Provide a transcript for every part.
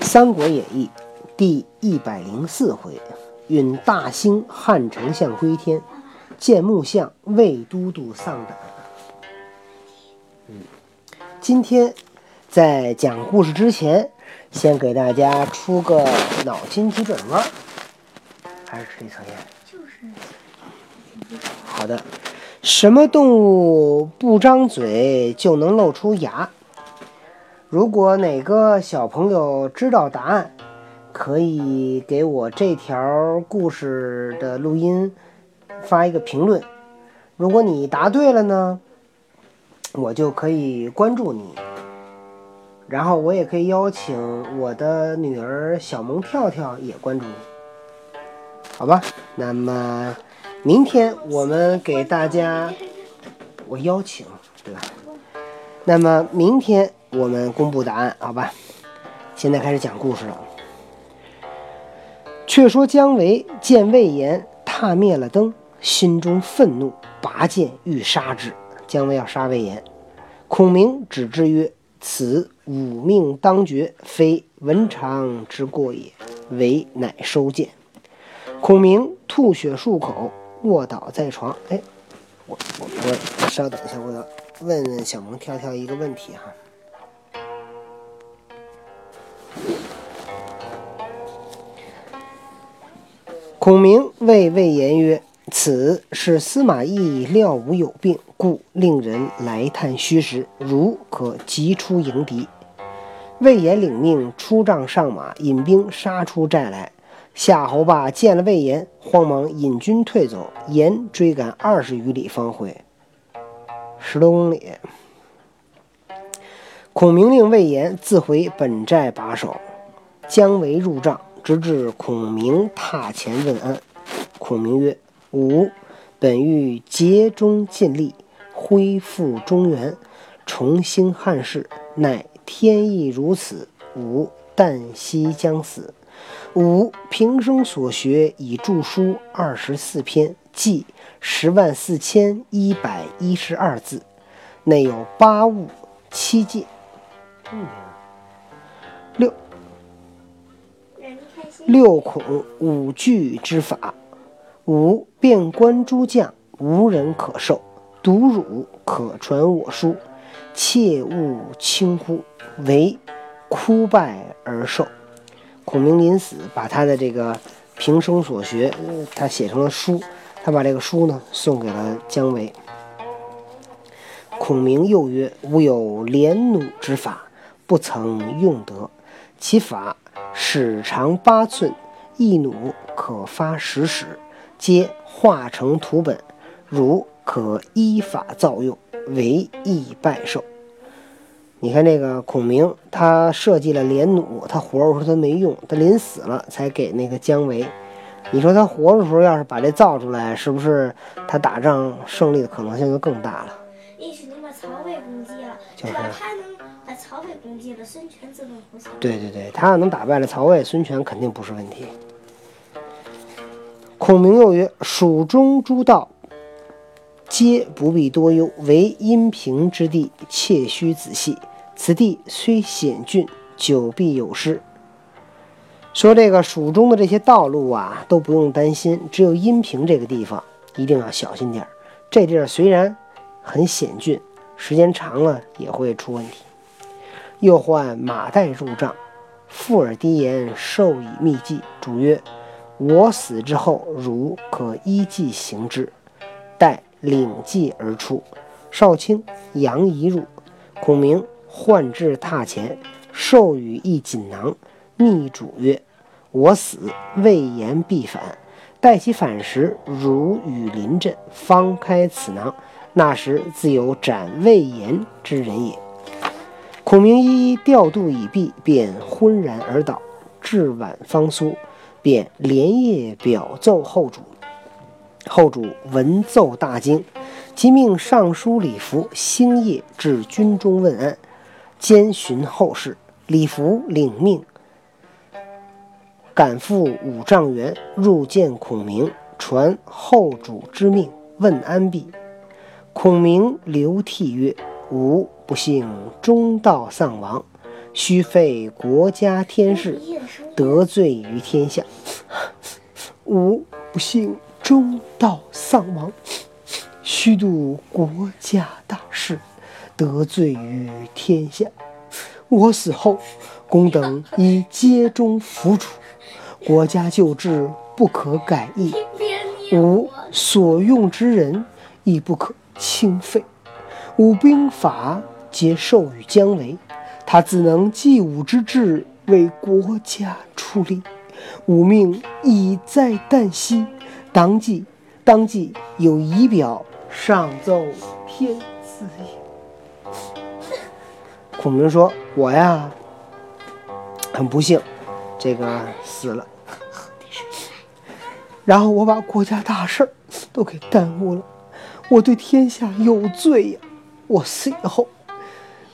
《三国演义》第一百零四回：允大兴汉丞相归天，见木相魏都督丧胆。嗯，今天在讲故事之前，先给大家出个脑筋急转弯，还是吃一测验？就是。好的，什么动物不张嘴就能露出牙？如果哪个小朋友知道答案，可以给我这条故事的录音发一个评论。如果你答对了呢，我就可以关注你，然后我也可以邀请我的女儿小萌跳跳也关注你，好吧？那么明天我们给大家，我邀请，对吧？那么明天。我们公布答案，好吧？现在开始讲故事了。却说姜维见魏延踏灭了灯，心中愤怒，拔剑欲杀之。姜维要杀魏延，孔明止之曰：“此吾命当绝，非文长之过也。”唯乃收剑。孔明吐血数口，卧倒在床。哎，我我我，稍等一下，我要问问小萌跳跳一个问题哈。孔明谓魏延曰：“此是司马懿料吾有病，故令人来探虚实，如可急出迎敌。”魏延领命出帐上马，引兵杀出寨来。夏侯霸见了魏延，慌忙引军退走。延追赶二十余里方回，十多公里。孔明令魏延自回本寨把守。姜维入帐。直至孔明榻前问安，孔明曰：“吾本欲竭忠尽力，恢复中原，重兴汉室，乃天意如此，吾旦夕将死。吾平生所学已著书二十四篇，计十万四千一百一十二字，内有八物七戒。”六。六孔五句之法，吾遍观诸将，无人可授，独汝可传我书，切勿轻忽，唯哭败而受。孔明临死，把他的这个平生所学，他写成了书，他把这个书呢送给了姜维。孔明又曰：“吾有连弩之法，不曾用得，其法。”矢长八寸，一弩可发十矢，皆化成图本，汝可依法造用，为义拜寿。你看这个孔明，他设计了连弩，他活着时候他没用，他临死了才给那个姜维。你说他活着时候要是把这造出来，是不是他打仗胜利的可能性就更大了？意思能把曹魏攻击了，就是。把曹魏攻击了，孙权自动投降。对对对，他要能打败了曹魏，孙权肯定不是问题。孔明又曰：“蜀中诸道，皆不必多忧，唯阴平之地，切须仔细。此地虽险峻，久必有失。”说这个蜀中的这些道路啊，都不用担心，只有阴平这个地方一定要小心点儿。这地儿虽然很险峻，时间长了也会出问题。又唤马岱入帐，附耳低言，授以秘计。主曰：“我死之后，汝可依计行之。”待领计而出。少卿杨仪入，孔明唤至榻前，授予一锦囊。密主曰：“我死，魏延必反。待其反时，汝与临阵，方开此囊。那时自有斩魏延之人也。”孔明一一调度已毕，便昏然而倒。至晚方苏，便连夜表奏后主。后主闻奏大惊，即命尚书李福星夜至军中问安，兼询后事。李福领命，赶赴五丈原，入见孔明，传后主之命，问安毕。孔明流涕曰：“吾。”不幸中道丧亡，须废国家天事，得罪于天下。吾不幸中道丧亡，虚度国家大事，得罪于天下。我死后，公等以皆中服主，国家旧制不可改易。吾所用之人亦不可轻废。吾兵法皆授予姜维。他自能济武之志，为国家出力。武命已在旦夕，当即当即有仪表上奏天子也。孔明说：“我呀，很不幸，这个死了。然后我把国家大事儿都给耽误了，我对天下有罪呀！我死以后，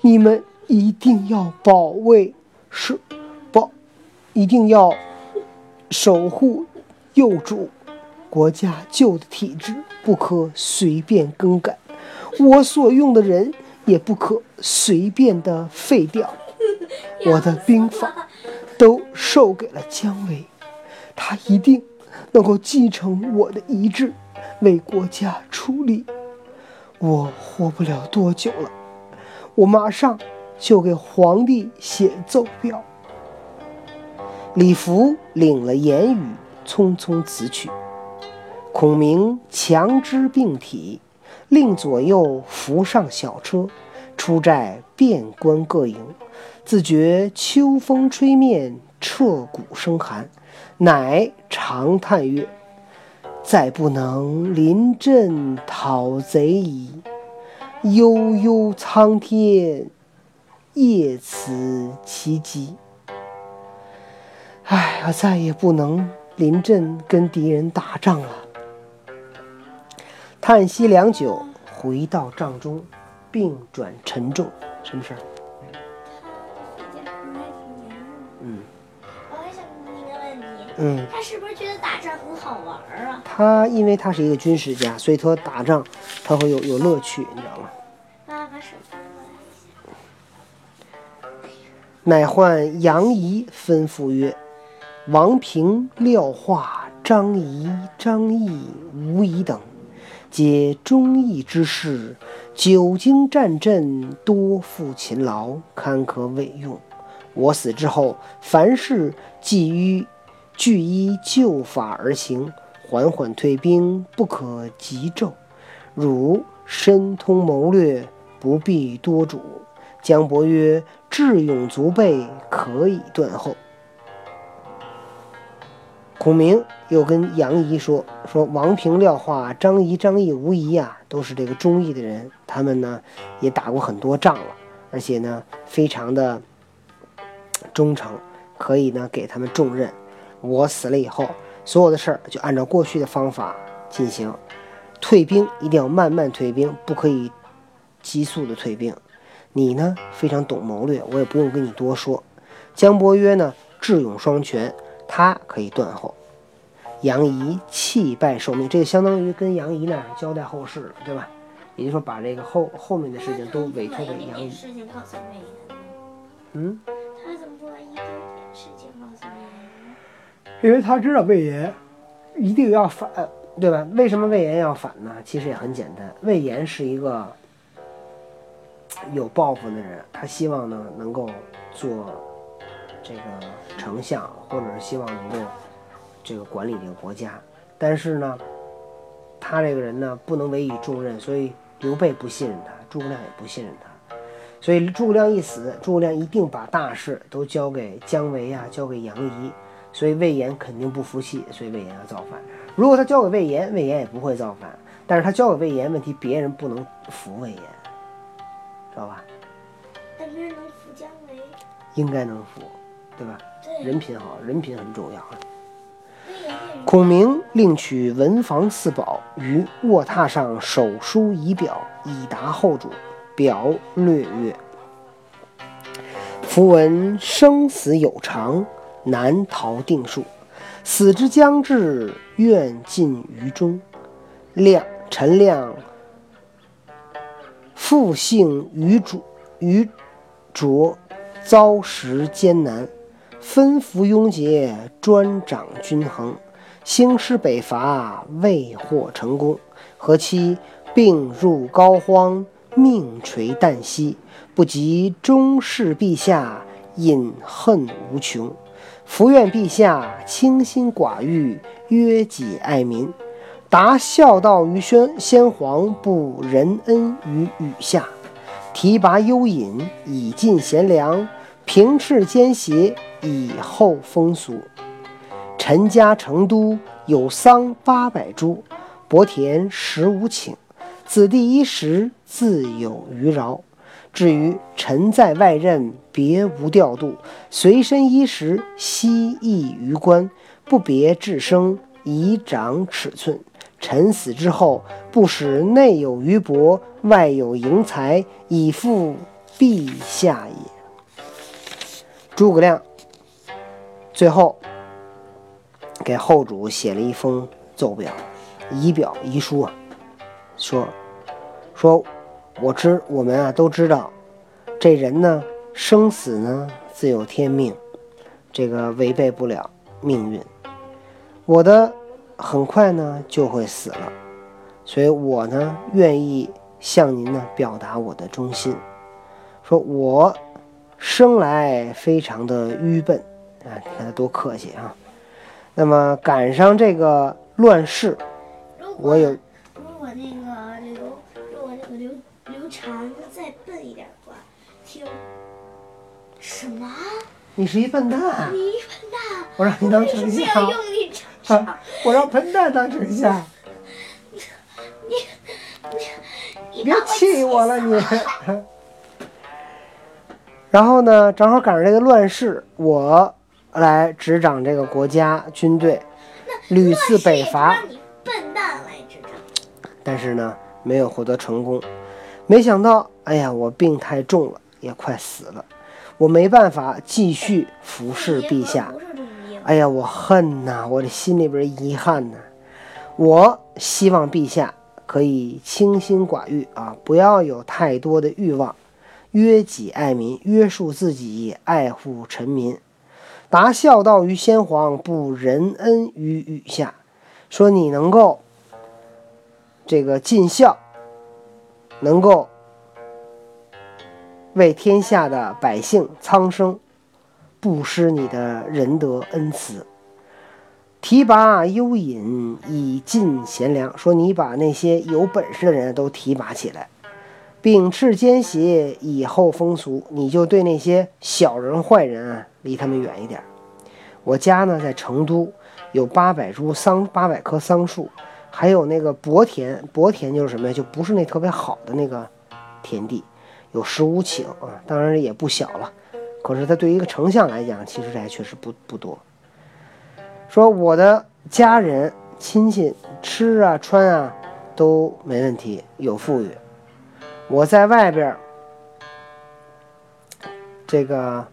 你们。”一定要保卫，是保，一定要守护幼主，国家旧的体制不可随便更改，我所用的人也不可随便的废掉。我的兵法都授给了姜维，他一定能够继承我的遗志，为国家出力。我活不了多久了，我马上。就给皇帝写奏表。李福领了言语，匆匆辞去。孔明强支病体，令左右扶上小车，出寨遍观各营，自觉秋风吹面，彻骨生寒，乃长叹曰：“再不能临阵讨贼矣！悠悠苍天。”夜此其极。哎，我再也不能临阵跟敌人打仗了。叹息良久，回到帐中，病转沉重。什么事儿？嗯。我还想问你一个问题。嗯。他是不仗很好玩啊？他因为他是一个军事家，所以他打仗他会有有乐趣，你知道吗？爸爸手机。乃唤杨仪，吩咐曰：“王平、廖化、张仪、张翼、吴仪等，皆忠义之士，久经战阵，多负勤劳，堪可委用。我死之后，凡事既于俱依旧法而行，缓缓退兵，不可急骤。汝深通谋略，不必多嘱。”姜伯曰。智勇足备，可以断后。孔明又跟杨仪说：“说王平、廖化、张仪、张翼、吴仪啊，都是这个忠义的人。他们呢，也打过很多仗了，而且呢，非常的忠诚，可以呢给他们重任。我死了以后，所有的事儿就按照过去的方法进行。退兵一定要慢慢退兵，不可以急速的退兵。”你呢，非常懂谋略，我也不用跟你多说。姜伯约呢，智勇双全，他可以断后。杨仪弃拜受命，这个相当于跟杨仪呢交代后事了，对吧？也就是说，把这个后后面的事情都委托给杨仪。嗯？他怎么不把一点事情告诉魏延呢？因为他知道魏延一定要反，对吧？为什么魏延要反呢？其实也很简单，魏延是一个。有抱负的人，他希望呢能够做这个丞相，或者是希望能够这个管理这个国家。但是呢，他这个人呢不能委以重任，所以刘备不信任他，诸葛亮也不信任他。所以诸葛亮一死，诸葛亮一定把大事都交给姜维啊，交给杨仪。所以魏延肯定不服气，所以魏延要造反。如果他交给魏延，魏延也不会造反。但是他交给魏延，问题别人不能服魏延。知道吧？但是能服姜维，应该能服，对吧？对，人品好，人品很重要。孔明另取文房四宝，于卧榻上手书仪表，以达后主。表略曰：“夫闻生死有常，难逃定数。死之将至，愿尽于中。亮，陈亮。”复姓于主于卓，遭时艰难，分服拥结，专掌均衡，兴师北伐，未获成功，何期病入膏肓，命垂旦夕，不及终视陛下，饮恨无穷。伏愿陛下清心寡欲，约己爱民，达孝道于宣先皇，不仁恩于羽下。提拔幽隐，以尽贤良；平斥奸邪，以厚风俗。臣家成都有桑八百株，薄田十五顷，子弟衣食自有余饶。至于臣在外任，别无调度，随身衣食悉役于官，不别治生，以长尺寸。臣死之后，不使内有余帛，外有盈财，以复陛下也。诸葛亮最后给后主写了一封奏表、仪表、遗书啊，说说我知我们啊都知道，这人呢生死呢自有天命，这个违背不了命运。我的。很快呢就会死了，所以我呢愿意向您呢表达我的忠心，说我生来非常的愚笨啊，你看他多客气啊。那么赶上这个乱世，我有什么？你是一笨蛋，你一笨蛋，我让你当丞不相要。用力唱。我让笨蛋当丞相，你你你别把我气我了你。然后呢，正好赶上这个乱世，我来执掌这个国家军队，屡次北伐，让你笨蛋来执掌。但是呢，没有获得成功。没想到，哎呀，我病太重了，也快死了，我没办法继续服侍陛下。哎呀，我恨呐，我这心里边遗憾呐。我希望陛下可以清心寡欲啊，不要有太多的欲望，约己爱民，约束自己，爱护臣民，达孝道于先皇，不仁恩于羽下。说你能够这个尽孝，能够为天下的百姓苍生布施你的仁德恩慈，提拔幽隐，以尽贤良。说你把那些有本事的人都提拔起来，秉斥奸邪，以厚风俗。你就对那些小人坏人啊，离他们远一点。我家呢在成都，有八百株桑，八百棵桑树，还有那个薄田。薄田就是什么呀？就不是那特别好的那个田地，有十五顷啊，当然也不小了。可是他对于一个丞相来讲，其实还确实不不多。说我的家人亲戚吃啊穿啊都没问题，有富裕。我在外边这个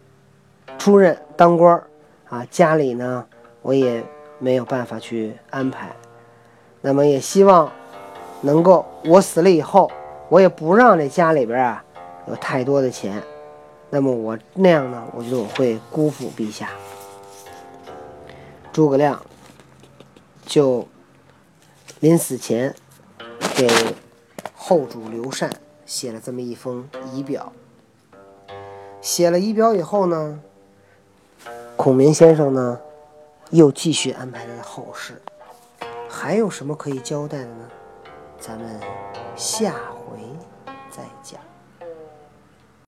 出任当官啊，家里呢我也没有办法去安排。那么也希望能够我死了以后，我也不让这家里边啊有太多的钱。那么我那样呢，我觉得我会辜负陛下。诸葛亮就临死前给后主刘禅写了这么一封仪表。写了仪表以后呢，孔明先生呢又继续安排他的后事。还有什么可以交代的呢？咱们下回再讲。